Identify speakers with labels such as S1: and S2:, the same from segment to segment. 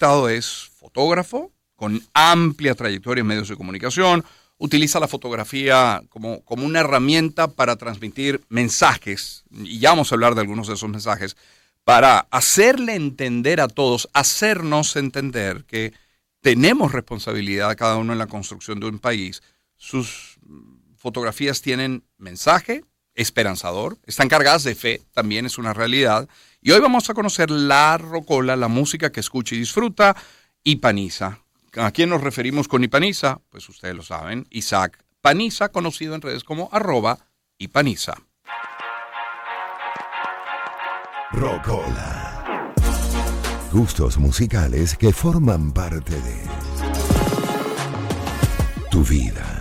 S1: Hurtado es fotógrafo con amplia trayectoria en medios de comunicación. Utiliza la fotografía como, como una herramienta para transmitir mensajes, y ya vamos a hablar de algunos de esos mensajes, para hacerle entender a todos, hacernos entender que tenemos responsabilidad cada uno en la construcción de un país. Sus fotografías tienen mensaje esperanzador, están cargadas de fe, también es una realidad. Y hoy vamos a conocer la rocola, la música que escucha y disfruta, Ipaniza. ¿A quién nos referimos con Ipaniza? Pues ustedes lo saben, Isaac Paniza, conocido en redes como arroba Ipaniza.
S2: Rocola. Gustos musicales que forman parte de tu vida.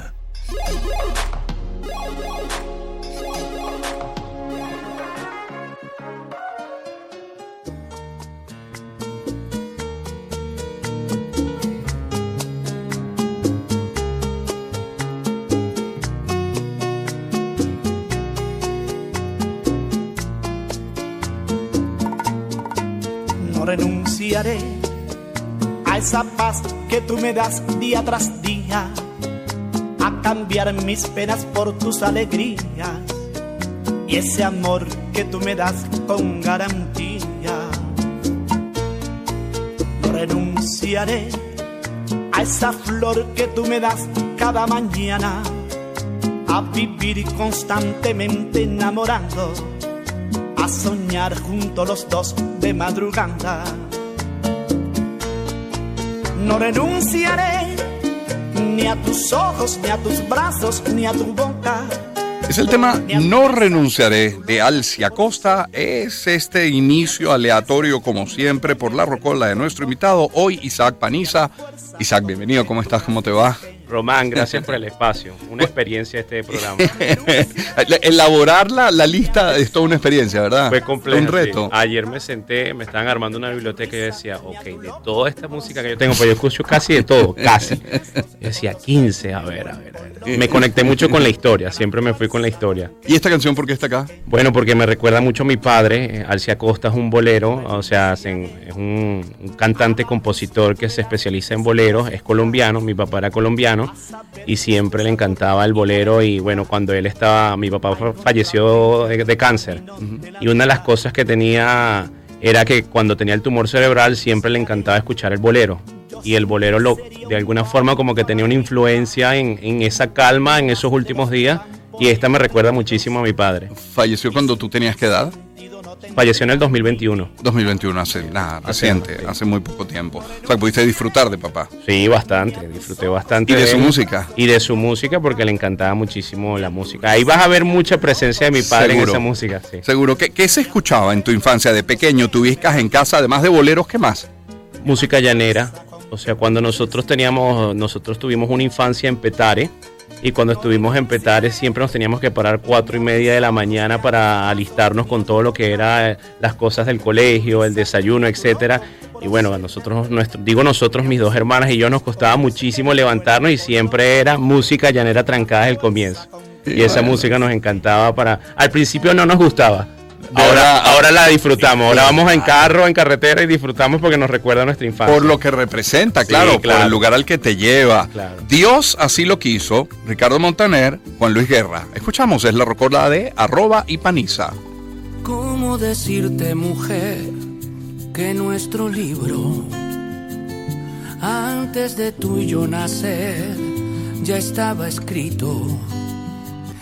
S3: A esa paz que tú me das día tras día, a cambiar mis penas por tus alegrías y ese amor que tú me das con garantía. Renunciaré a esa flor que tú me das cada mañana, a vivir constantemente enamorando, a soñar juntos los dos de madrugada no renunciaré ni a tus ojos, ni a tus brazos, ni a tu boca.
S1: Es el tema No renunciaré de Alcia Costa. Es este inicio aleatorio, como siempre, por la rocola de nuestro invitado, hoy Isaac Paniza. Isaac, bienvenido, ¿cómo estás? ¿Cómo te va?
S4: Román, gracias por el espacio. Una experiencia este programa.
S1: Elaborar la, lista es toda una experiencia, ¿verdad?
S4: Fue complejo. Un reto. Ayer me senté, me estaban armando una biblioteca y decía, ok, de toda esta música que yo tengo, pues yo escucho casi de todo, casi. Yo decía 15, a ver, a ver, a ver. Me conecté mucho con la historia, siempre me fui con la historia.
S1: ¿Y esta canción por qué está acá?
S4: Bueno, porque me recuerda mucho a mi padre. Alcia Costa es un bolero, o sea, es un, un cantante, compositor que se especializa en boleros, es colombiano, mi papá era colombiano y siempre le encantaba el bolero y bueno, cuando él estaba, mi papá falleció de, cáncer y una de las cosas que tenía era que cuando tenía el tumor cerebral siempre le encantaba escuchar el bolero y el bolero lo, de alguna forma como que tenía una influencia en, en esa calma en esos últimos días y esta me recuerda muchísimo a mi padre.
S1: ¿Falleció cuando tú tenías qué edad?
S4: Falleció en el 2021.
S1: 2021, hace nada, reciente, hace muy poco tiempo. O sea, pudiste disfrutar de papá.
S4: Sí, bastante, disfruté bastante.
S1: ¿Y de, su música?
S4: Y de su música porque le encantaba muchísimo la música. Ahí vas a ver mucha presencia de mi padre en esa música. Sí.
S1: Seguro. ¿Qué, ¿Qué se escuchaba en tu infancia de pequeño? ¿Tuviste en casa, además de boleros, qué más?
S4: Música llanera. O sea, cuando nosotros teníamos, nosotros tuvimos una infancia en Petare y cuando estuvimos en Petare siempre nos teníamos que parar cuatro y media de la mañana para alistarnos con todo lo que era eh, las cosas del colegio, el desayuno, etcétera. Y bueno, a nosotros, nuestro, digo nosotros, mis dos hermanas y yo nos costaba muchísimo levantarnos y siempre era música llanera trancada desde el comienzo. Y esa música nos encantaba para... Al principio no nos gustaba, Ahora, ahora la disfrutamos. Ahora vamos en carro, en carretera y disfrutamos porque nos recuerda a nuestra infancia.
S1: Por lo que representa, claro, por el lugar al que te lleva. Dios así lo quiso. Ricardo Montaner, Juan Luis Guerra. Escuchamos, es la rocola de arroba y paniza.
S5: ¿Cómo decirte, mujer, que nuestro libro, antes de tú y yo nacer, ya estaba escrito?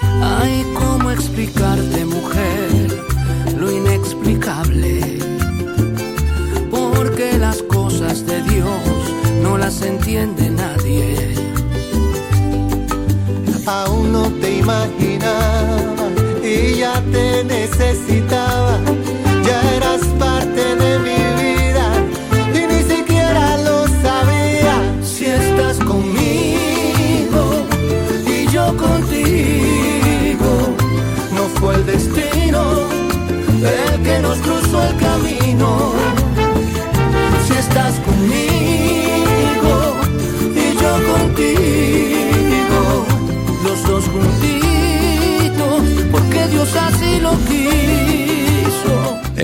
S5: Ay, ¿cómo explicarte, mujer? Lo inexplicable, porque las cosas de Dios no las entiende nadie.
S6: Aún no te imaginaba y ya te necesitaba,
S5: camino. Si estás conmigo y yo contigo, los dos juntitos, porque Dios así lo quiso.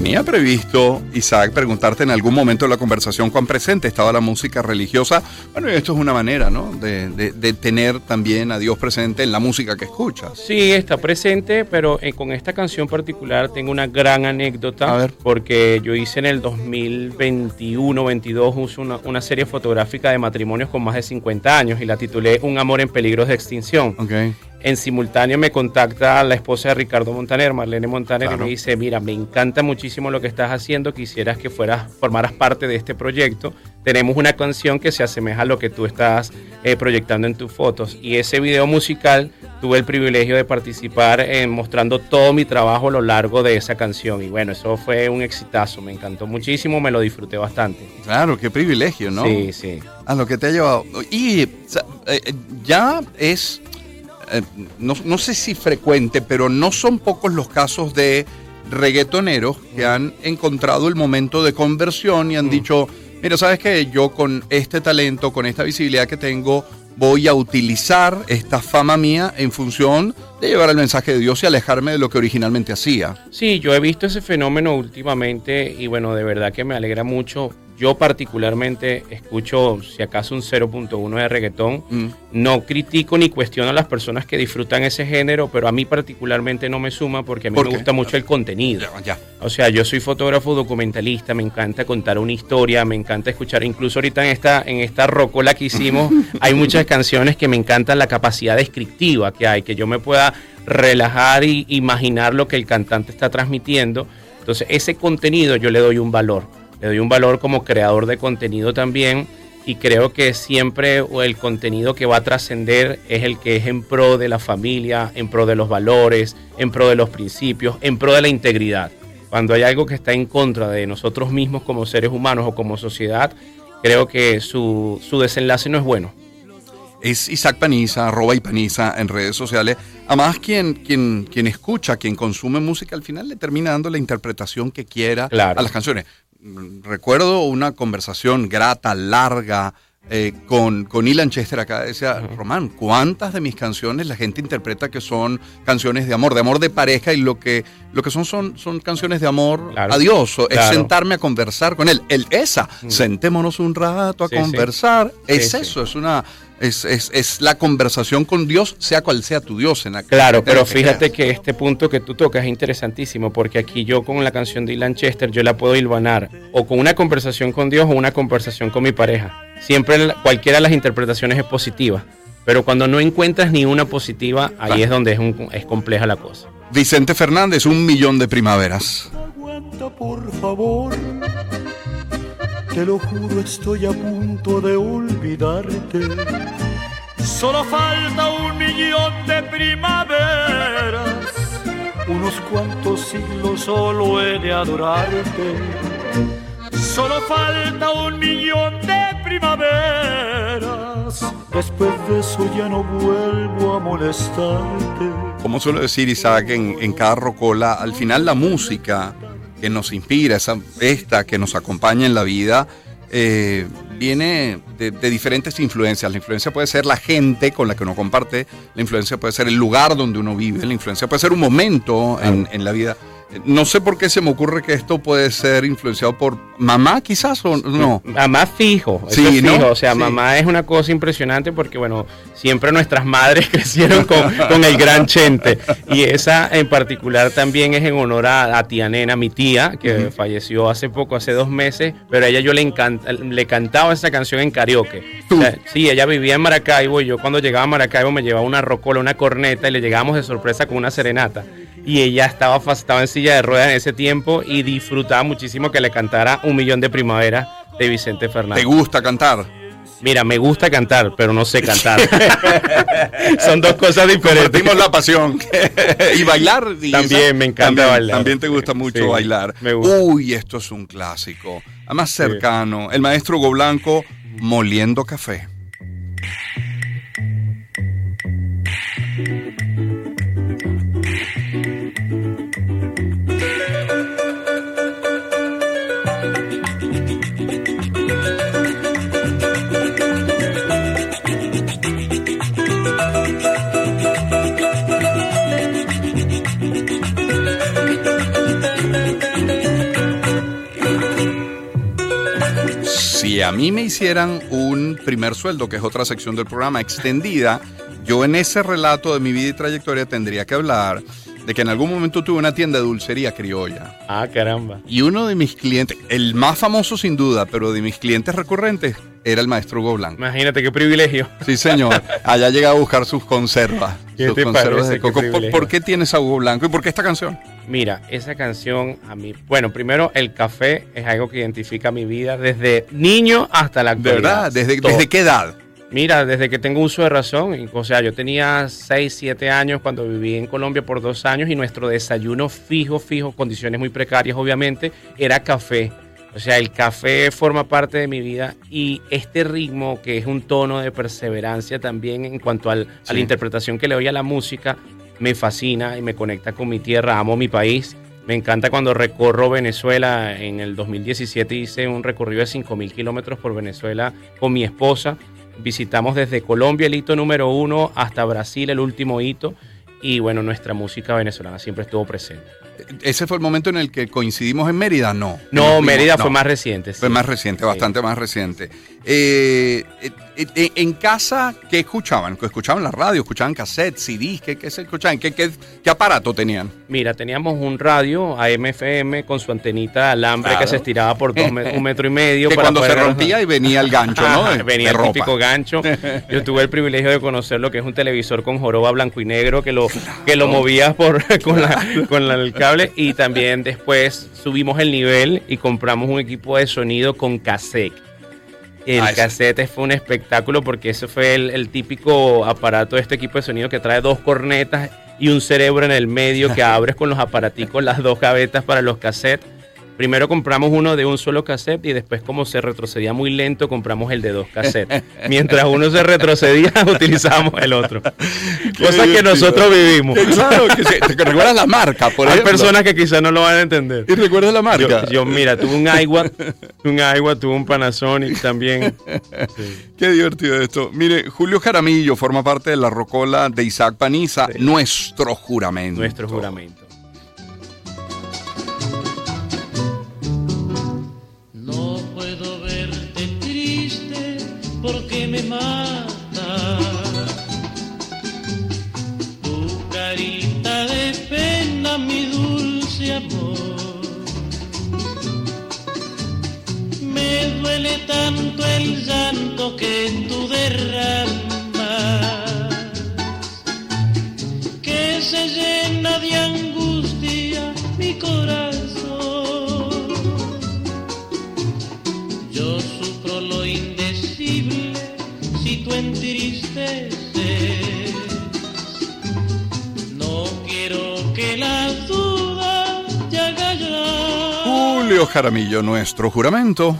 S1: Tenía previsto, Isaac, preguntarte en algún momento de la conversación cuán presente estaba la música religiosa. Bueno, esto es una manera, ¿no? De, de- de tener también a Dios presente en la música que escuchas.
S4: Sí, está presente, pero eh, con esta canción particular tengo una gran anécdota.
S1: A ver.
S4: Porque yo hice en el 2021-22 una, una serie fotográfica de matrimonios con más de 50 años y la titulé Un amor en peligro de extinción.
S1: Ok.
S4: En simultáneo me contacta la esposa de Ricardo Montaner, Marlene Montaner,
S1: Claro.
S4: y me dice, mira, me encanta muchísimo lo que estás haciendo, quisieras que fueras, formaras parte de este proyecto. Tenemos una canción que se asemeja a lo que tú estás eh, proyectando en tus fotos. Y ese video musical tuve el privilegio de participar en mostrando todo mi trabajo a lo largo de esa canción. Y bueno, eso fue un exitazo, me encantó muchísimo, me lo disfruté bastante.
S1: Claro, qué privilegio, ¿no?
S4: Sí, sí.
S1: A lo que te ha llevado. Y eh, ya es, eh, no, no sé si frecuente, pero no son pocos los casos de reggaetoneros que han encontrado el momento de conversión y han dicho, mira, ¿sabes qué? Yo con este talento, con esta visibilidad que tengo, voy a utilizar esta fama mía en función de llevar el mensaje de Dios y alejarme de lo que originalmente hacía.
S4: Sí, yo he visto ese fenómeno últimamente y bueno, de verdad que me alegra mucho. Yo particularmente escucho, si acaso, un 0.1 de reggaetón.
S1: Mm.
S4: No critico ni cuestiono a las personas que disfrutan ese género, pero a mí particularmente no me suma porque a mí
S1: ¿Por
S4: me
S1: qué?
S4: gusta mucho el contenido.
S1: Ya, ya.
S4: O sea, yo soy fotógrafo documentalista, me encanta contar una historia, me encanta escuchar, incluso ahorita en esta, en esta rocola que hicimos, hay muchas canciones que me encantan la capacidad descriptiva que hay, que yo me pueda relajar y imaginar lo que el cantante está transmitiendo. Entonces, ese contenido yo le doy un valor, le doy un valor como creador de contenido también. Y creo que siempre el contenido que va a trascender es el que es en pro de la familia, en pro de los valores, en pro de los principios, en pro de la integridad. Cuando hay algo que está en contra de nosotros mismos como seres humanos o como sociedad, creo que su, su desenlace no es bueno.
S1: es Isaac Paniza, arroba y Paniza en redes sociales. Además, quien, quien, quien escucha, quien consume música, al final le termina dando la interpretación que quiera
S4: Claro.
S1: a las canciones. Mm, Recuerdo una conversación grata, larga, eh, con, con Ilan Chester acá. Decía, Román, ¿cuántas de mis canciones la gente interpreta que son canciones de amor, de amor de pareja? Y lo que, lo que son, son son canciones de amor
S4: Claro.
S1: a Dios. Es
S4: Claro.
S1: sentarme a conversar con él. El, esa, sentémonos un rato a
S4: Sí, sí.
S1: conversar. Es
S4: sí.
S1: eso, es una es, es, es la conversación con Dios, sea cual sea tu Dios. En la
S4: Claro, pero
S1: que
S4: fíjate
S1: creas.
S4: que este punto que tú tocas es interesantísimo, porque aquí yo con la canción de Ilan Chester, yo la puedo hilvanar o con una conversación con Dios o una conversación con mi pareja. Siempre la- cualquiera de las interpretaciones es positiva, pero cuando no encuentras ni una positiva, ahí
S1: Claro.
S4: es donde es, un- es compleja la cosa.
S1: Vicente Fernández, un millón de primaveras.
S3: Aguanta por favor. Te lo juro, estoy a punto de olvidarte. Solo falta un millón de primaveras. Unos cuantos siglos solo he de adorarte. Solo falta un millón de primaveras. Después de eso ya no vuelvo a molestarte.
S1: Como suelo decir Isaac en, en cada rocola, al final la música que nos inspira, esa, esta que nos acompaña en la vida, eh, viene de, de diferentes influencias. La influencia puede ser la gente con la que uno comparte, la influencia puede ser el lugar donde uno vive, la influencia puede ser un momento en, en la vida. No sé por qué se me ocurre que esto puede ser influenciado por mamá quizás o no.
S4: Mamá fijo, eso
S1: Sí,
S4: es
S1: ¿no?
S4: fijo. O sea,
S1: Sí.
S4: mamá es una cosa impresionante porque, bueno, siempre nuestras madres crecieron con, con el gran Chente. Y esa en particular también es en honor a, a tía Nena, mi tía, que falleció hace poco, hace dos meses, pero a ella yo le, encanta, le cantaba esa canción en karaoke.
S1: ¿Tú?
S4: O sea, sí, ella vivía en Maracaibo y yo cuando llegaba a Maracaibo me llevaba una rocola, una corneta y le llegábamos de sorpresa con una serenata. Y ella estaba, estaba en silla de ruedas en ese tiempo y disfrutaba muchísimo que le cantara Un Millón de Primavera de Vicente
S1: ¿Te
S4: Fernández.
S1: gusta cantar?
S4: Mira, me gusta cantar, pero no sé cantar. Son dos cosas diferentes.
S1: Compartimos la pasión. y bailar. y
S4: También
S1: esa-
S4: me encanta
S1: también-
S4: bailar.
S1: También te gusta mucho
S4: Sí,
S1: bailar.
S4: me gusta.
S1: Uy, esto es un clásico. Además cercano. El maestro Hugo Blanco moliendo café. Mí me hicieran un primer sueldo, que es otra sección del programa extendida, yo en ese relato de mi vida y trayectoria tendría que hablar de que en algún momento tuve una tienda de dulcería criolla.
S4: Ah, caramba.
S1: Y uno de mis clientes, el más famoso sin duda, pero de mis clientes recurrentes, era el maestro Hugo Blanco.
S4: Imagínate qué privilegio.
S1: Sí, señor. Allá llega a buscar sus conservas.
S4: ¿Qué
S1: sus
S4: te
S1: conservas de coco.
S4: Qué
S1: ¿Por, qué tienes a Hugo Blanco y por qué esta canción?
S4: Mira, esa canción a mí, bueno, primero el café es algo que identifica mi vida desde niño hasta la
S1: ¿De
S4: actualidad.
S1: verdad? ¿Desde,
S4: Todo.
S1: ¿Desde qué edad?
S4: Mira, desde que tengo uso de razón, o sea, yo tenía 6, 7 años cuando viví en Colombia por dos años y nuestro desayuno fijo, fijo, condiciones muy precarias obviamente, era café. O sea, el café forma parte de mi vida y este ritmo, que es un tono de perseverancia también en cuanto al- a
S1: Sí.
S4: la interpretación que le doy a la música, me fascina y me conecta con mi tierra, amo mi país. Me encanta cuando recorro Venezuela. En el 2017 hice un recorrido de 5.000 kilómetros por Venezuela con mi esposa. Visitamos desde Colombia el hito número uno hasta Brasil el último hito. Y bueno, nuestra música venezolana siempre estuvo presente.
S1: ¿Ese fue el momento en el que coincidimos en Mérida? No.
S4: No, Mérida
S1: no.
S4: fue más reciente. sí.
S1: Fue más reciente,
S4: Sí.
S1: bastante más reciente. Eh, eh, eh, en casa, ¿qué escuchaban? ¿Escuchaban la radio? ¿Escuchaban cassettes, CDs? ¿Qué, qué se escuchaban? ¿Qué, qué, qué aparato tenían?
S4: Mira, teníamos un radio AM/FM con su antenita alambre
S1: Claro.
S4: que se estiraba por dos me- un metro y medio.
S1: Que
S4: para
S1: cuando se rompía y venía el gancho, ¿no?
S4: Venía el típico gancho. Yo tuve el privilegio de conocer lo que es un televisor con joroba blanco y negro que lo, que lo movías por, con, la- con la- el cable. Y también después subimos el nivel y compramos un equipo de sonido con cassette. El
S1: Ah, ese.
S4: cassette fue un espectáculo porque ese fue el, el típico aparato de este equipo de sonido que trae dos cornetas y un cerebro en el medio que abres con los aparaticos las dos gavetas para los cassettes. Primero compramos uno de un solo cassette y después como se retrocedía muy lento compramos el de dos cassettes. Mientras uno se retrocedía utilizábamos el otro. Cosas que nosotros vivimos.
S1: Claro, que, se- que recuerdas la marca, por
S4: Hay
S1: ejemplo.
S4: personas que quizás no lo van a entender.
S1: ¿Y recuerdas la marca?
S4: Yo, yo, mira, tuve un Aiwa, un Aiwa, tuve un Panasonic también.
S1: Qué divertido esto. Mire, Julio Jaramillo forma parte de la rocola de Isaac Paniza,
S4: Sí.
S1: Nuestro Juramento.
S4: Nuestro juramento.
S7: Duele tanto el llanto que tú derramas que se llena de angustia mi corazón. Yo sufro lo indecible si tú entristeces. No quiero que la duda te haga llorar.
S1: Julio Jaramillo, Nuestro Juramento.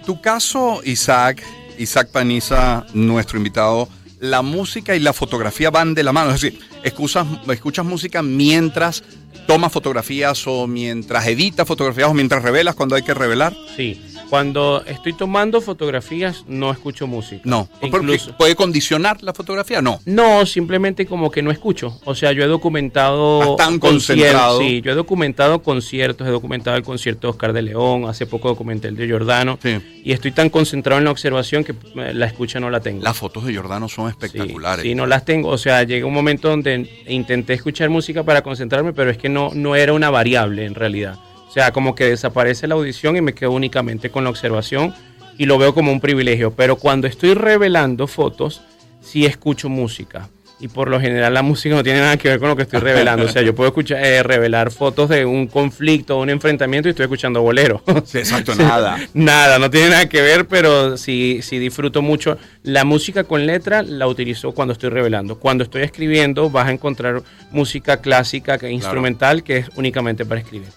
S1: En tu caso, Isaac, Isaac Paniza, nuestro invitado, la música y la fotografía van de la mano. Es decir, escuchas, escuchas música mientras tomas fotografías o mientras editas fotografías o mientras revelas cuando hay que revelar.
S4: Sí, cuando estoy tomando fotografías no escucho música.
S1: No.
S4: Incluso.
S1: ¿Puede condicionar la fotografía? No.
S4: No, simplemente como que no escucho. O sea, yo he documentado.
S1: Estás tan
S4: conciertos,
S1: concentrado.
S4: Sí, yo he documentado conciertos, he documentado el concierto de Oscar de León, hace poco documenté el de Giordano.
S1: Sí.
S4: Y estoy tan concentrado en la observación que eh, la escucha no la tengo.
S1: Las fotos de Giordano son espectaculares.
S4: Sí, sí, no las tengo. O sea, llega un momento donde intenté escuchar música para concentrarme, pero es que no, no era una variable en realidad. O sea, como que desaparece la audición y me quedo únicamente con la observación y lo veo como un privilegio. Pero cuando estoy revelando fotos, sí escucho música. Y por lo general la música no tiene nada que ver con lo que estoy revelando. O sea, yo puedo escuchar, eh, revelar fotos de un conflicto, un enfrentamiento y estoy escuchando bolero.
S1: Sí, exacto, nada.
S4: Nada, no tiene nada que ver, pero sí, sí disfruto mucho. La música con letra la utilizo cuando estoy revelando. Cuando estoy escribiendo vas a encontrar música clásica, que instrumental, que es únicamente para escribir.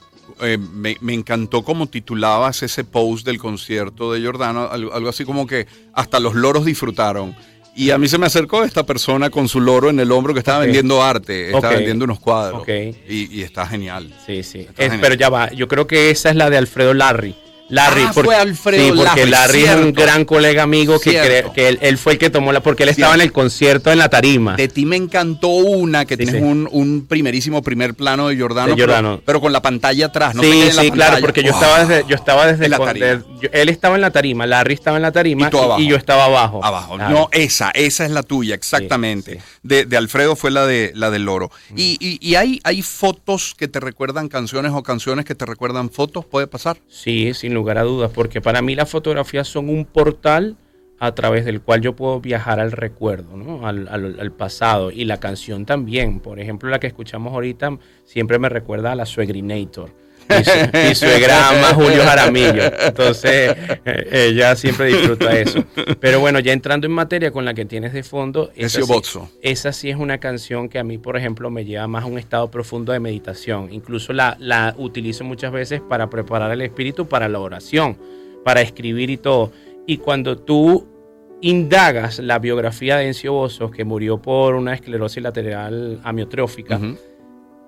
S1: Eh, me, me encantó como titulabas ese post del concierto de Giordano, algo, algo así como que hasta los loros disfrutaron. Y a mí se me acercó esta persona con su loro en el hombro que estaba vendiendo arte, estaba
S4: Ok.
S1: vendiendo unos cuadros.
S4: Ok.
S1: Y, y está genial.
S4: Sí, sí. Es-
S1: genial.
S4: pero ya va, yo creo que esa es la de Alfredo Larry. Larry,
S1: Ah,
S4: porque,
S1: fue Alfredo
S4: sí, porque
S1: Larry,
S4: Larry es un gran colega amigo que, cre- que él, él fue el que tomó la, porque él estaba en el concierto en la tarima.
S1: De ti me encantó una que
S4: Sí,
S1: tienes
S4: sí.
S1: Un, un primerísimo primer plano de Jordano,
S4: De
S1: pero-
S4: Giordano.
S1: Pero, con la pantalla atrás. No
S4: sí,
S1: la
S4: sí, claro, porque yo estaba desde, yo estaba desde
S1: la
S4: con-
S1: tarima.
S4: yo- él estaba en la tarima, Larry estaba en la tarima
S1: Y
S4: yo estaba abajo.
S1: Abajo.
S4: Claro.
S1: No, esa, esa es la tuya, exactamente. De, de Alfredo fue la de la del loro. Y, y- y hay, hay fotos que te recuerdan canciones o canciones que te recuerdan fotos, ¿puede pasar?
S4: Sí, sin lugar a dudas, porque para mí las fotografías son un portal a través del cual yo puedo viajar al recuerdo, ¿no? al, al- al pasado. Y la canción también. Por ejemplo, la que escuchamos ahorita siempre me recuerda a la Suegrinator. Mi, su- mi suegra ama a Julio Jaramillo. Entonces, eh, ella siempre disfruta eso. Pero bueno, ya entrando en materia con la que tienes de fondo, esa sí-
S1: Bozzo.
S4: esa sí es una canción que a mí, por ejemplo, me lleva más a un estado profundo de meditación. Incluso la, la utilizo muchas veces para preparar el espíritu para la oración, para escribir y todo. Y cuando tú indagas la biografía de Encio Bozos, que murió por una esclerosis lateral amiotrófica.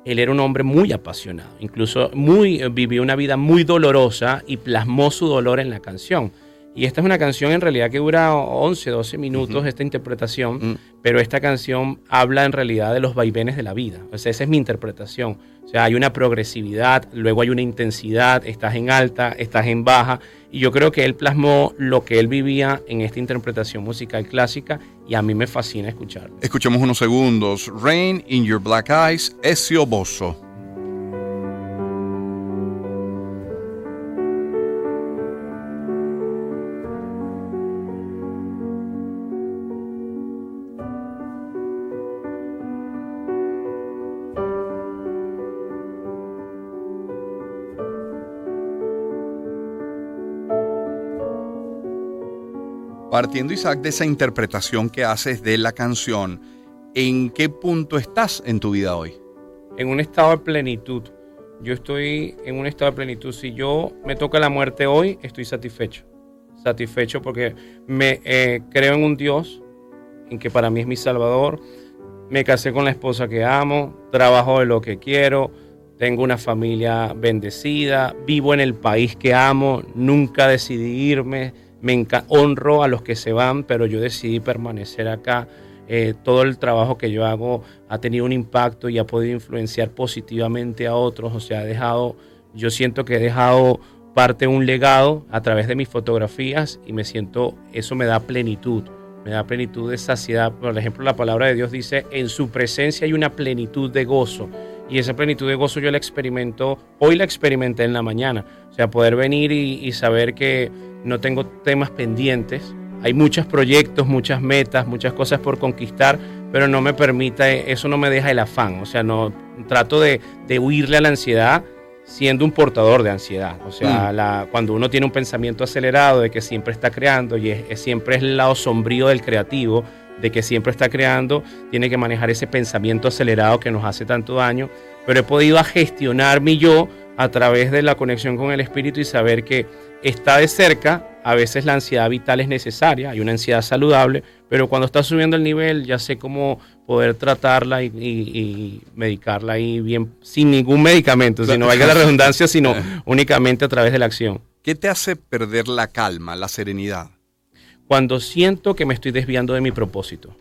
S4: Él era un hombre muy apasionado, incluso muy, eh, vivió una vida muy dolorosa y plasmó su dolor en la canción. Y esta es una canción en realidad que dura 11, 12 minutos, esta interpretación,
S1: Mm.
S4: pero esta canción habla en realidad de los vaivenes de la vida. O sea, esa es mi interpretación. O sea, hay una progresividad, luego hay una intensidad, estás en alta, estás en baja, y yo creo que él plasmó lo que él vivía en esta interpretación musical clásica y a mí me fascina escucharlo.
S1: Escuchemos unos segundos. Rain in Your Black Eyes, Ezio Bozzo. Partiendo, Isaac, de esa interpretación que haces de la canción, ¿en qué punto estás en tu vida hoy?
S4: en un estado de plenitud. Yo estoy en un estado de plenitud. Si yo me toca la muerte hoy, estoy satisfecho. Satisfecho porque me eh, creo en un Dios, en que para mí es mi Salvador. Me casé con la esposa que amo, trabajo de lo que quiero, tengo una familia bendecida, vivo en el país que amo, nunca decidí irme, me honro a los que se van, pero yo decidí permanecer acá. Eh, todo el trabajo que yo hago ha tenido un impacto y ha podido influenciar positivamente a otros, o sea, ha dejado, yo siento que he dejado parte un legado a través de mis fotografías y me siento, eso me da plenitud, me da plenitud de saciedad. Por ejemplo, la palabra de Dios dice, en su presencia hay una plenitud de gozo. Y esa plenitud de gozo yo la experimento, hoy la experimenté en la mañana. O sea, poder venir y saber que no tengo temas pendientes. Hay muchos proyectos, muchas metas, muchas cosas por conquistar, pero no me permite, eso no me deja el afán. O sea, no trato de, de huirle a la ansiedad siendo un portador de ansiedad. O sea,
S1: Mm.
S4: la- cuando uno tiene un pensamiento acelerado de que siempre está creando y es, es- siempre es el lado sombrío del creativo, de que siempre está creando, tiene que manejar ese pensamiento acelerado que nos hace tanto daño. Pero he podido gestionar mi yo a través de la conexión con el espíritu y saber que está de cerca. A veces la ansiedad vital es necesaria, hay una ansiedad saludable, pero cuando está subiendo el nivel ya sé cómo poder tratarla y, y- y medicarla ahí bien, sin ningún medicamento, si no valga la redundancia, sino únicamente a través de la acción.
S1: ¿Qué te hace perder la calma, la serenidad?
S4: cuando siento que me estoy desviando de mi propósito.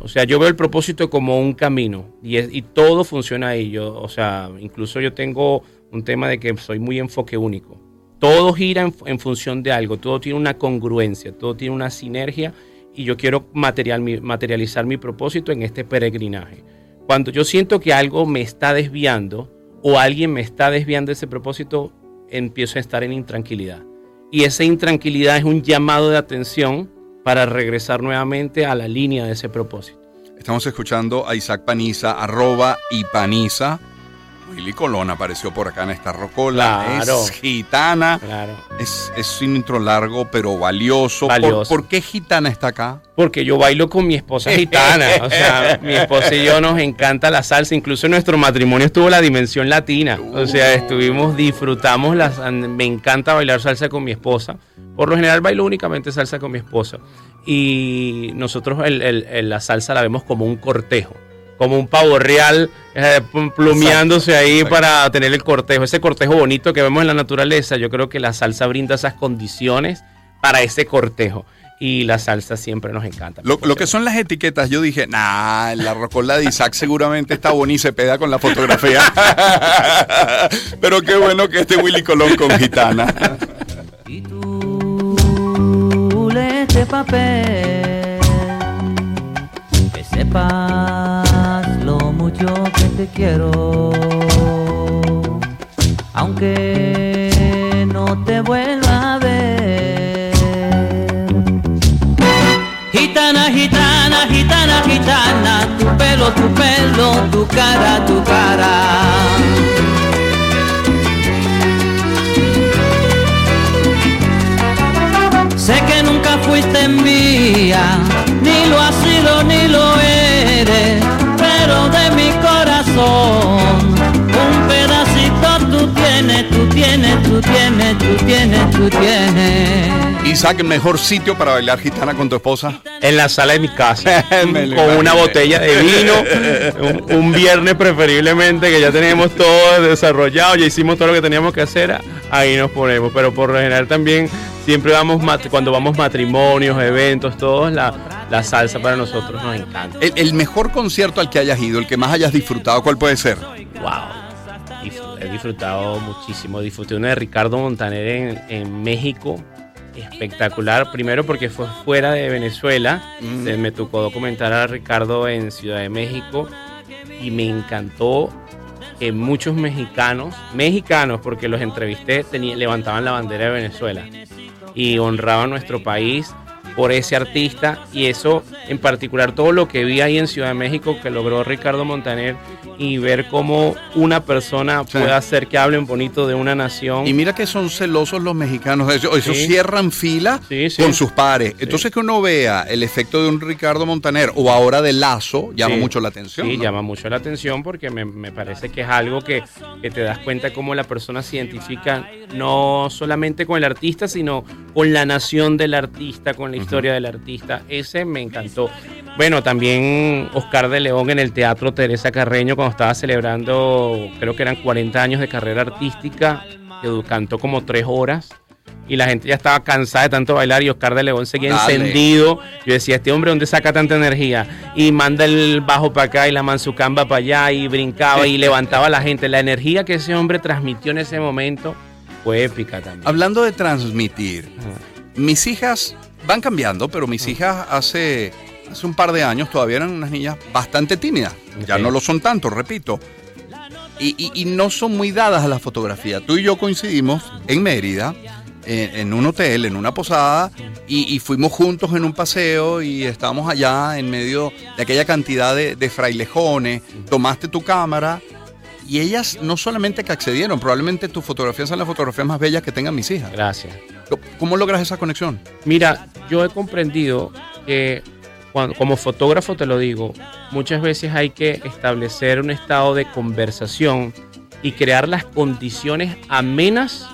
S4: O sea, yo veo el propósito como un camino y, es- y todo funciona ahí. Yo, o sea, incluso yo tengo un tema de que soy muy enfoque único. Todo gira en, función de algo, todo tiene una congruencia, todo tiene una sinergia y yo quiero material, materializar mi propósito en este peregrinaje. Cuando yo siento que algo me está desviando o alguien me está desviando de ese propósito, empiezo a estar en intranquilidad. Y esa intranquilidad es un llamado de atención para regresar nuevamente a la línea de ese propósito.
S1: Estamos escuchando a Isaac Paniza, arroba y Paniza. Willy Colón apareció por acá en esta rocola.
S4: Claro.
S1: Es gitana.
S4: Claro.
S1: Es, es un intro largo, pero valioso. ¿Por-
S4: Valioso.
S1: ¿Por, qué gitana está acá?
S4: Porque yo bailo con mi esposa gitana. O sea, mi esposa y yo nos encanta la salsa. Incluso nuestro matrimonio estuvo la dimensión latina. O sea, estuvimos, disfrutamos, las, me encanta bailar salsa con mi esposa. Por lo general bailo únicamente salsa con mi esposa. Y nosotros el- el- el- la salsa la vemos como un cortejo. Como un pavo real eh, plum- plumeándose ahí
S1: exacto.
S4: para tener el cortejo. Ese cortejo bonito que vemos en la naturaleza. Yo creo que la salsa brinda esas condiciones para ese cortejo. Y la salsa siempre nos encanta.
S1: Lo, lo que son las etiquetas, yo dije, nah, la rocola de Isaac seguramente está bonita y se pega con la fotografía. pero qué bueno que este Willy Colón con gitana.
S5: Y tú este papel, que sepas lo mucho que te quiero, aunque no te vuelva a ver. Gitana, gitana, gitana, gitana, tu pelo, tu pelo, tu cara, tu cara. Sé que nunca fuiste mía, ni lo has sido ni lo eres, pero de mi corazón un pedacito tú tienes, tú tienes, tú tienes, tú tienes, tú tienes.
S1: Isaac, el mejor sitio para bailar gitana con tu esposa.
S4: En la sala de mi casa, con una botella de vino, un, un viernes preferiblemente, que ya teníamos todo desarrollado, ya hicimos todo lo que teníamos que hacer, ahí nos ponemos. Pero por lo general también, siempre vamos, cuando vamos matrimonios, eventos, todos, la, la salsa para nosotros nos encanta.
S1: El, el mejor concierto al que hayas ido, el que más hayas disfrutado, ¿cuál puede ser?
S4: Wow. He disfrutado muchísimo. Disfruté uno de Ricardo Montaner en, en México. Espectacular. Primero porque fue fuera de Venezuela.
S1: Mm.
S4: Eh, Me tocó documentar a Ricardo en Ciudad de México. Y me encantó que muchos mexicanos, mexicanos, porque los entrevisté, levantaban la bandera de Venezuela y honraban nuestro país por ese artista y eso en particular todo lo que vi ahí en Ciudad de México que logró Ricardo Montaner y ver cómo una persona
S1: Sí.
S4: puede hacer que hablen bonito de una nación
S1: Y mira que son celosos los mexicanos. Eso, eso
S4: Sí.
S1: cierran fila
S4: Sí,
S1: con sus pares. Entonces que uno vea el efecto de un Ricardo Montaner o ahora de Lazo llama mucho la atención.
S4: Sí,
S1: ¿no?
S4: llama mucho la atención porque me, me parece que es algo que, que te das cuenta cómo la persona se identifica no solamente con el artista, sino con la nación del artista, con la historia del artista. Ese me encantó. Bueno, también Oscar de León en el Teatro Teresa Carreño cuando estaba celebrando, creo que eran 40 años de carrera artística, que cantó como tres horas. Y la gente ya estaba cansada de tanto bailar y Oscar de León seguía
S1: Dale.
S4: encendido. Yo decía, este hombre, ¿dónde saca tanta energía? Y manda el bajo para acá y la manzucamba para allá y brincaba y levantaba a la gente. La energía que ese hombre transmitió en ese momento fue épica también.
S1: Hablando de transmitir, mis hijas van cambiando, pero mis hijas hace, hace un par de años todavía eran unas niñas bastante tímidas. Ya no lo son tanto, repito. Y, y- y no son muy dadas a la fotografía. Tú y yo coincidimos en Mérida, en, en un hotel, en una posada, y, y fuimos juntos en un paseo y estábamos allá en medio de aquella cantidad de, de frailejones. Tomaste tu cámara y ellas no solamente que accedieron, probablemente tus fotografías son las fotografías más bellas que tengan mis hijas.
S4: Gracias.
S1: ¿Cómo logras esa conexión?
S4: Mira, yo he comprendido que cuando- como fotógrafo te lo digo, muchas veces hay que establecer un estado de conversación y crear las condiciones amenas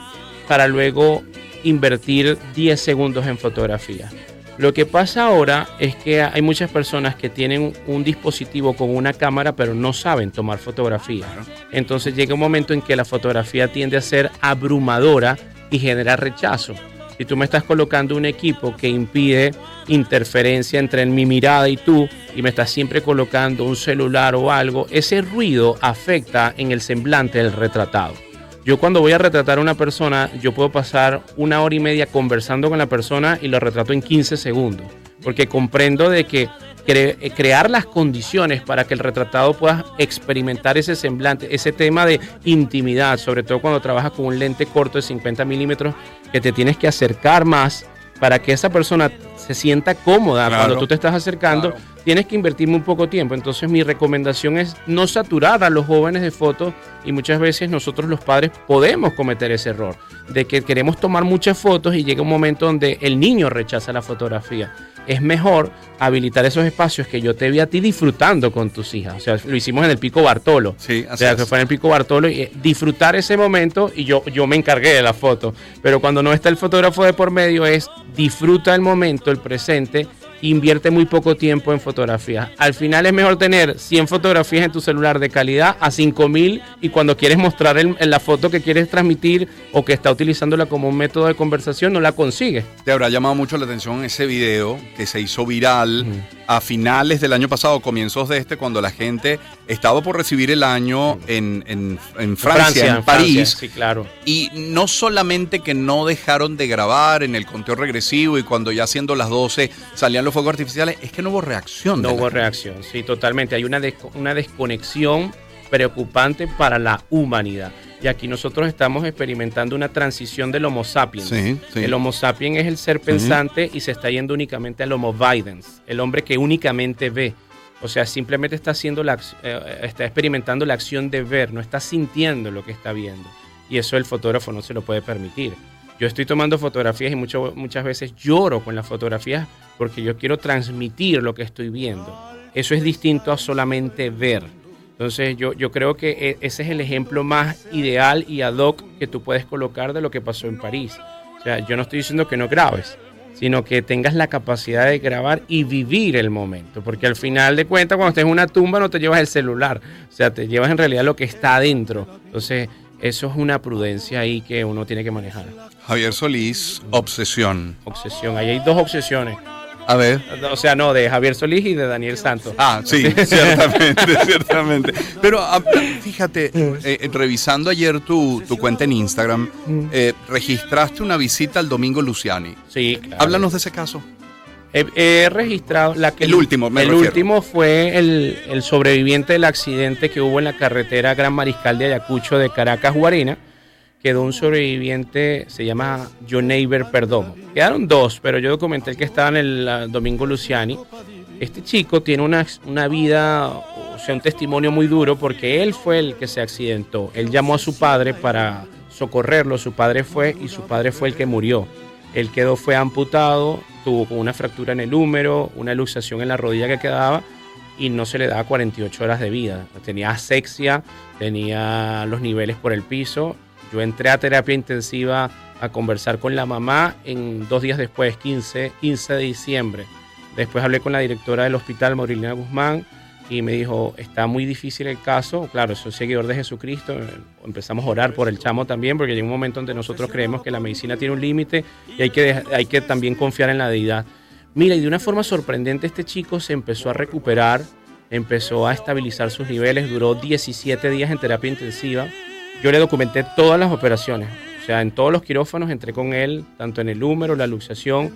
S4: para luego invertir 10 segundos en fotografía. Lo que pasa ahora es que hay muchas personas que tienen un dispositivo con una cámara pero no saben tomar fotografía. Entonces llega un momento en que la fotografía tiende a ser abrumadora y genera rechazo. Si tú me estás colocando un equipo que impide interferencia entre mi mirada y tú y me estás siempre colocando un celular o algo, ese ruido afecta en el semblante del retratado. Yo cuando voy a retratar a una persona, yo puedo pasar una hora y media conversando con la persona y lo retrato en 15 segundos, porque comprendo de que cre- eh, crear las condiciones para que el retratado pueda experimentar ese semblante, ese tema de intimidad, sobre todo cuando trabajas con un lente corto de 50 milímetros, que te tienes que acercar más para que esa persona se sienta cómoda
S1: Claro.
S4: cuando tú te estás acercando,
S1: Claro.
S4: Tienes que invertir muy poco tiempo. Entonces mi recomendación es no saturar a los jóvenes de fotos y muchas veces nosotros los padres podemos cometer ese error de que queremos tomar muchas fotos y llega un momento donde el niño rechaza la fotografía. Es mejor habilitar esos espacios que yo te vi a ti disfrutando con tus hijas. O sea, lo hicimos en el Pico Bartolo.
S1: Sí,
S4: O
S1: así
S4: sea,
S1: es.
S4: que fue en el Pico Bartolo y eh, disfrutar ese momento y yo, yo me encargué de la foto. Pero cuando no está el fotógrafo de por medio es disfruta el momento, el presente, invierte muy poco tiempo en fotografías. Al final es mejor tener 100 fotografías en tu celular de calidad a 5000 y cuando quieres mostrar el- la foto que quieres transmitir o que está utilizándola como un método de conversación no la consigues.
S1: Te habrá llamado mucho la atención ese video que se hizo viral a finales del año pasado, comienzos de este, cuando la gente estaba por recibir el año en, en- en Francia, en,
S4: en
S1: París.
S4: Francia, sí, claro.
S1: Y no solamente que no dejaron de grabar en el conteo regresivo y cuando ya siendo las 12 salían los fuegos artificiales, es que no hubo reacción.
S4: No hubo
S1: gente.
S4: reacción, sí, totalmente. Hay una, desco- una desconexión preocupante para la humanidad. Y aquí nosotros estamos experimentando una transición del Homo sapiens.
S1: Sí, sí.
S4: El Homo sapiens es el ser pensante y se está yendo únicamente al Homo videns, el hombre que únicamente ve. O sea, simplemente está haciendo la, ac- eh, está experimentando la acción de ver, no está sintiendo lo que está viendo. Y eso el fotógrafo no se lo puede permitir. Yo estoy tomando fotografías y mucho- muchas veces lloro con las fotografías porque yo quiero transmitir lo que estoy viendo. Eso es distinto a solamente ver. Entonces yo, yo creo que e- ese es el ejemplo más ideal y ad hoc que tú puedes colocar de lo que pasó en París. O sea, yo no estoy diciendo que no grabes, sino que tengas la capacidad de grabar y vivir el momento. Porque al final de cuentas, cuando estés en una tumba no te llevas el celular, o sea, te llevas en realidad lo que está adentro. Entonces, eso es una prudencia ahí que uno tiene que manejar.
S1: Javier Solís, Obsesión.
S4: Obsesión, ahí hay dos obsesiones.
S1: A ver.
S4: O sea, no, de Javier Solís y de Daniel Santos.
S1: Ah, sí, ciertamente, ciertamente. Pero ah, fíjate, eh, revisando ayer tu, tu cuenta en Instagram, eh, registraste una visita al Domingo Luciani.
S4: Sí, claro.
S1: Háblanos de ese caso.
S4: He, he registrado la que
S1: El último, me
S4: el
S1: refiero.
S4: último fue el, el sobreviviente del accidente que hubo en la carretera Gran Mariscal de Ayacucho de Caracas Guarina. Quedó un sobreviviente, se llama John Neighbor Perdomo. Quedaron dos, pero yo documenté el que estaba en el Domingo Luciani. Este chico tiene una, una vida, o sea, un testimonio muy duro porque él fue el que se accidentó. Él llamó a su padre para socorrerlo, su padre fue y su padre fue el que murió. Él quedó, fue amputado, tuvo una fractura en el húmero, una luxación en la rodilla que quedaba y no se le daba 48 horas de vida. Tenía asexia, tenía los niveles por el piso. Yo entré a terapia intensiva a conversar con la mamá en dos días después, 15, 15 de diciembre. Después hablé con la directora del hospital, Maurilina Guzmán, y me dijo, está muy difícil el caso. Claro, soy seguidor de Jesucristo. eh, Empezamos a orar por el chamo también, porque llega un momento donde nosotros creemos que la medicina tiene un límite y hay que, hay que también confiar en la deidad. Mira, y de una forma sorprendente este chico se empezó a recuperar, empezó a estabilizar sus niveles, duró 17 días en terapia intensiva. Yo le documenté todas las operaciones, o sea, en todos los quirófanos entré con él, tanto en el húmero, la luxación,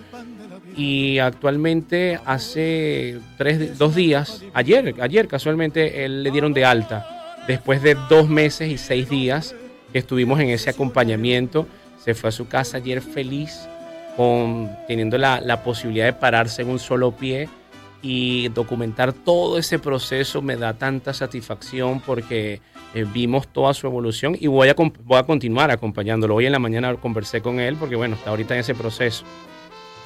S4: y actualmente hace tres, dos días, ayer, ayer casualmente, él le dieron de alta, después de dos meses y seis días que estuvimos en ese acompañamiento, se fue a su casa ayer feliz, con, teniendo la, la posibilidad de pararse en un solo pie y documentar todo ese proceso me da tanta satisfacción porque eh, vimos toda su evolución y voy a, voy a continuar acompañándolo. Hoy en la mañana conversé con él porque bueno, está ahorita en ese proceso.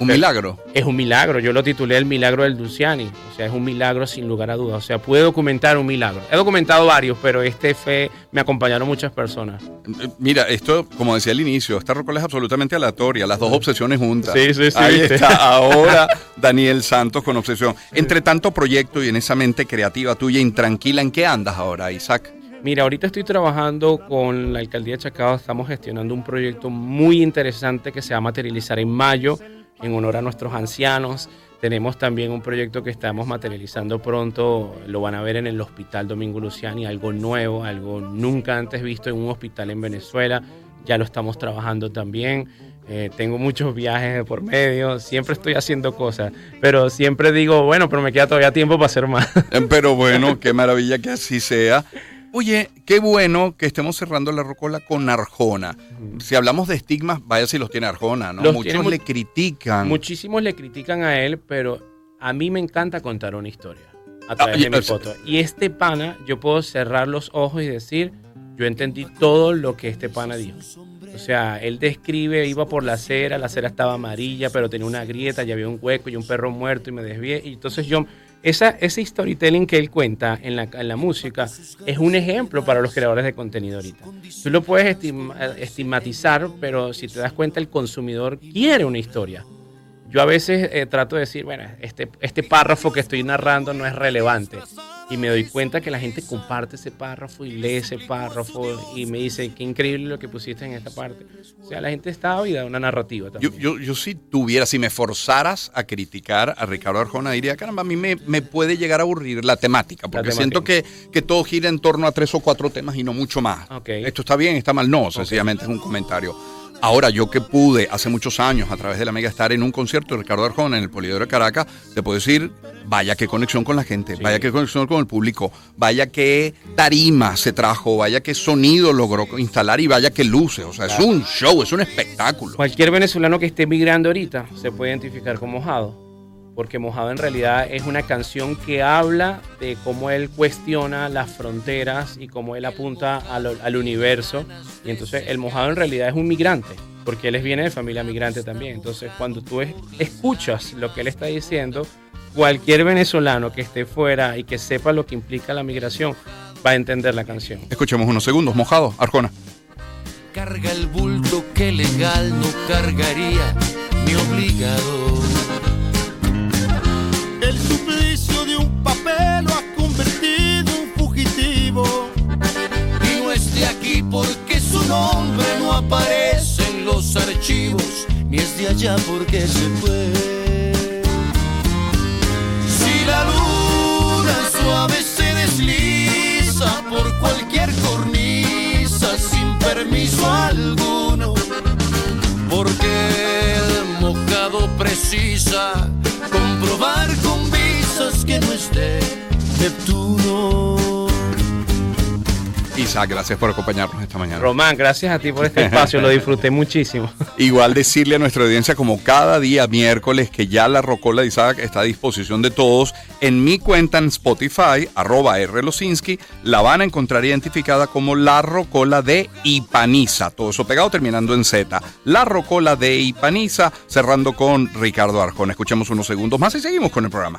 S1: Un milagro.
S4: Es un milagro, yo lo titulé el milagro del Luciani, o sea, es un milagro sin lugar a dudas, o sea, pude documentar un milagro. He documentado varios, pero este fue, me acompañaron muchas personas.
S1: Eh, Mira, esto, como decía al inicio, esta rocola es absolutamente aleatoria, las dos obsesiones juntas.
S4: Sí, sí, sí,
S1: Ahí está ahora Daniel Santos con obsesión. Entre tanto proyecto y en esa mente creativa tuya intranquila, ¿en qué andas ahora, Isaac?
S4: Mira, ahorita estoy trabajando con la alcaldía de Chacao, estamos gestionando un proyecto muy interesante que se va a materializar en mayo en honor a nuestros ancianos. Tenemos también un proyecto que estamos materializando pronto, lo van a ver en el Hospital Domingo Luciani, algo nuevo, algo nunca antes visto en un hospital en Venezuela. Ya lo estamos trabajando también. Eh, tengo muchos viajes de por medio, siempre estoy haciendo cosas, pero siempre digo, bueno, pero me queda todavía tiempo para hacer más.
S1: Eh, Pero bueno, qué maravilla que así sea. Oye, qué bueno que estemos cerrando la rocola con Arjona. Si hablamos de estigmas, vaya si los tiene Arjona, ¿no?
S4: Los
S1: Muchos
S4: tiene
S1: le critican.
S4: Muchísimos le critican a él, pero a mí me encanta contar una historia a través
S1: y-
S4: de mi
S1: o sea-
S4: foto. Y este pana, yo puedo cerrar los ojos y decir, yo entendí todo lo que este pana dijo. O sea, él describe, iba por la acera, la acera estaba amarilla, pero tenía una grieta, y había un hueco y un perro muerto y me desvié. Y entonces yo, esa, ese storytelling que él cuenta en la, en la música es un ejemplo para los creadores de contenido ahorita. Tú lo puedes estima- estigmatizar, pero si te das cuenta, el consumidor quiere una historia. Yo a veces eh, trato de decir, bueno, este, este párrafo que estoy narrando no es relevante. Y me doy cuenta que la gente comparte ese párrafo y lee ese párrafo y me dice, qué increíble lo que pusiste en esta parte. O sea, la gente está ávida de una narrativa
S1: Yo,
S4: también.
S1: yo, yo si tuviera, si me forzaras a criticar a Ricardo Arjona, diría, caramba, a mí me, me puede llegar a aburrir la temática, porque siento que, que todo gira en torno a tres o cuatro temas y no mucho más. Esto está bien, está mal, no, sencillamente es un comentario. Ahora, yo que pude hace muchos años a través de la Mega estar en un concierto de Ricardo Arjona en el Polidoro de Caracas, te puedo decir, vaya qué conexión con la gente, vaya qué conexión con el público, vaya qué tarima se trajo, vaya qué sonido logró instalar y vaya qué luces. O sea, es un show, es un espectáculo.
S4: Cualquier venezolano que esté migrando ahorita se puede identificar con Mojado, porque Mojado en realidad es una canción que habla de cómo él cuestiona las fronteras y cómo él apunta al, al universo. Y entonces el Mojado en realidad es un migrante, porque él es- viene de familia migrante también. Entonces cuando tú es- escuchas lo que él está diciendo, cualquier venezolano que esté fuera y que sepa lo que implica la migración va a entender la canción.
S1: Escuchemos unos segundos, mojado, Arjona.
S8: Carga el bulto que legal no cargaría mi obligado. Allá porque se fue.
S1: Isaac, gracias por acompañarnos esta mañana.
S4: Román, gracias a ti por este espacio, lo disfruté muchísimo.
S1: Igual decirle a nuestra audiencia como cada día miércoles que ya la Rocola de Isaac está a disposición de todos en mi cuenta en Spotify, arroba R. Losinski, la van a encontrar identificada como La Rocola de Ipaniza. Todo eso pegado terminando en Z. La Rocola de Ipaniza, cerrando con Ricardo Arjona. Escuchemos unos segundos más y seguimos con el programa.